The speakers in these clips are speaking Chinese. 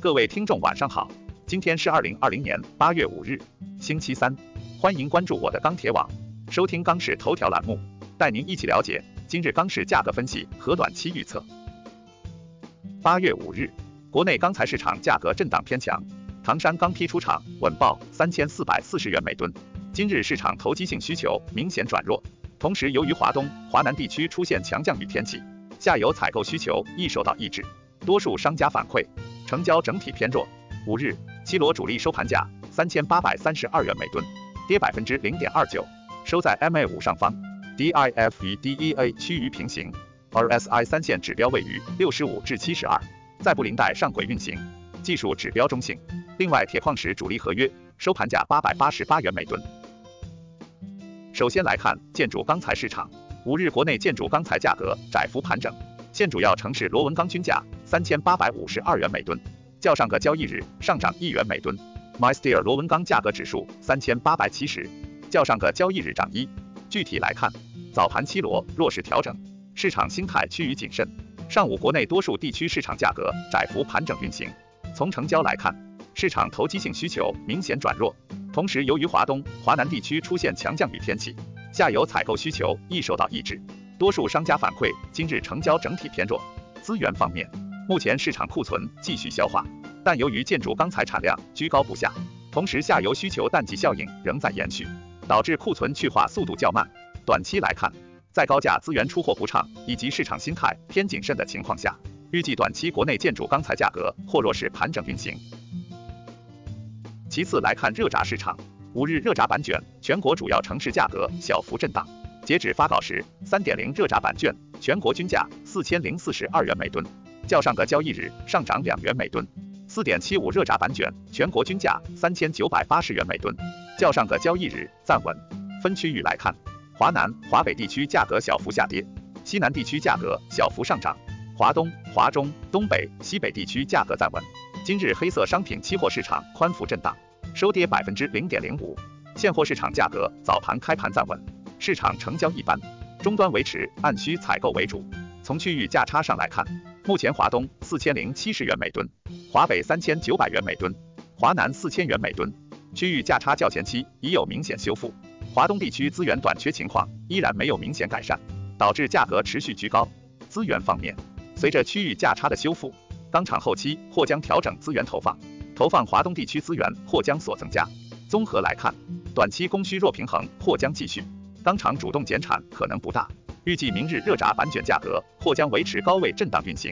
各位听众晚上好，今天是二零二零年八月五日，星期三，欢迎关注我的钢铁网，收听钢市头条栏目，带您一起了解今日钢市价格分析和短期预测。八月五日，国内钢材市场价格震荡偏强，唐山钢坯出厂稳报三千四百四十元每吨。今日市场投机性需求明显转弱，同时由于华东、华南地区出现强降雨天气，下游采购需求易受到抑制，多数商家反馈成交整体偏弱。五日，七螺主力收盘价三千八百三十二元每吨，跌百分之零点二九，收在 MA 五上方，DIF 与 DEA 趋于平行，RSI 三线指标位于六十五至七十二，在布林带上轨运行，技术指标中性。另外，铁矿石主力合约收盘价八百八十八元每吨。首先来看建筑钢材市场，五日国内建筑钢材价格窄幅盘整，现主要城市螺纹钢均价三千八百五十二元每吨，较上个交易日上涨一元每吨。MySteel 螺纹钢价格指数三千八百七十，较上个交易日涨一。具体来看，早盘七螺弱势调整，市场心态趋于谨慎。上午国内多数地区市场价格窄幅盘整运行。从成交来看，市场投机性需求明显转弱。同时，由于华东、华南地区出现强降雨天气，下游采购需求易受到抑制，多数商家反馈今日成交整体偏弱。资源方面，目前市场库存继续消化，但由于建筑钢材产量居高不下，同时下游需求淡季效应仍在延续，导致库存去化速度较慢。短期来看，在高价资源出货不畅以及市场心态偏谨慎的情况下，预计短期国内建筑钢材价格或弱势盘整运行。其次来看热轧市场，五日热轧板卷全国主要城市价格小幅震荡。截止发稿时，三点零热轧板卷全国均价四千零四十二元每吨，较上个交易日上涨两元每吨。四点七五热轧板卷全国均价三千九百八十元每吨，较上个交易日暂稳。分区域来看，华南、华北地区价格小幅下跌，西南地区价格小幅上涨，华东、华中、东北、西北地区价格暂稳。今日黑色商品期货市场宽幅震荡，收跌百分之零点零五。现货市场价格早盘开盘暂稳，市场成交一般，终端维持按需采购为主。从区域价差上来看，目前华东四千零七十元每吨，华北三千九百元每吨，华南四千元每吨，区域价差较前期已有明显修复。华东地区资源短缺情况依然没有明显改善，导致价格持续居高。资源方面，随着区域价差的修复。钢厂后期或将调整资源投放，投放华东地区资源或将所增加。综合来看，短期供需弱平衡或将继续，钢厂主动减产可能不大。预计明日热轧板卷价格或将维持高位震荡运行。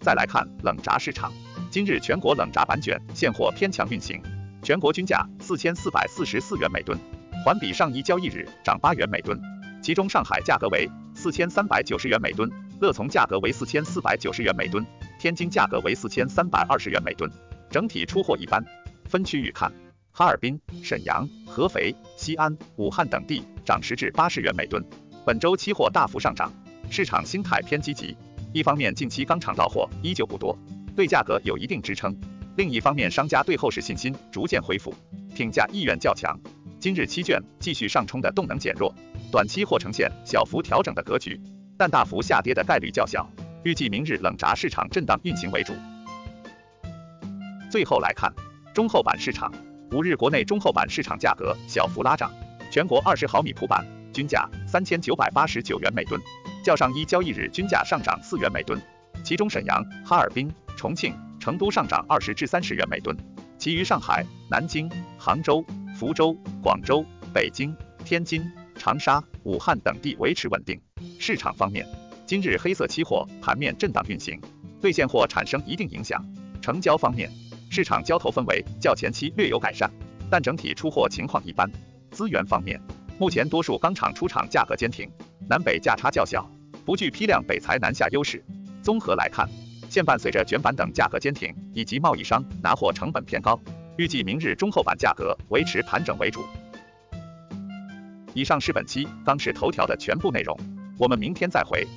再来看冷轧市场，今日全国冷轧板卷现货偏强运行，全国均价四千四百四十四元每吨，环比上一交易日涨八元每吨，其中上海价格为四千三百九十元每吨。乐从价格为四千四百九十元每吨，天津价格为四千三百二十元每吨，整体出货一般。分区域看，哈尔滨、沈阳、合肥、西安、武汉等地涨十至八十元每吨。本周期货大幅上涨，市场心态偏积极。一方面，近期钢厂到货依旧不多，对价格有一定支撑；另一方面，商家对后市信心逐渐恢复，挺价意愿较强。今日期券继续上冲的动能减弱，短期或呈现小幅调整的格局。但大幅下跌的概率较小，预计明日冷轧市场震荡运行为主。最后来看中厚板市场，五日国内中厚板市场价格小幅拉涨，全国二十毫米普板均价三千九百八十九元每吨，较上一交易日均价上涨四元每吨，其中沈阳、哈尔滨、重庆、成都上涨二十至三十元每吨，其余上海、南京、杭州、福州、广州、北京、天津、长沙、武汉等地维持稳定。市场方面，今日黑色期货盘面震荡运行，对现货产生一定影响。成交方面，市场交投氛围较前期略有改善，但整体出货情况一般。资源方面，目前多数钢厂出厂价格坚挺，南北价差较小，不具批量北材南下优势。综合来看，现伴随着卷板等价格坚挺，以及贸易商拿货成本偏高，预计明日中厚板价格维持盘整为主。以上是本期钢市头条的全部内容。我们明天再会。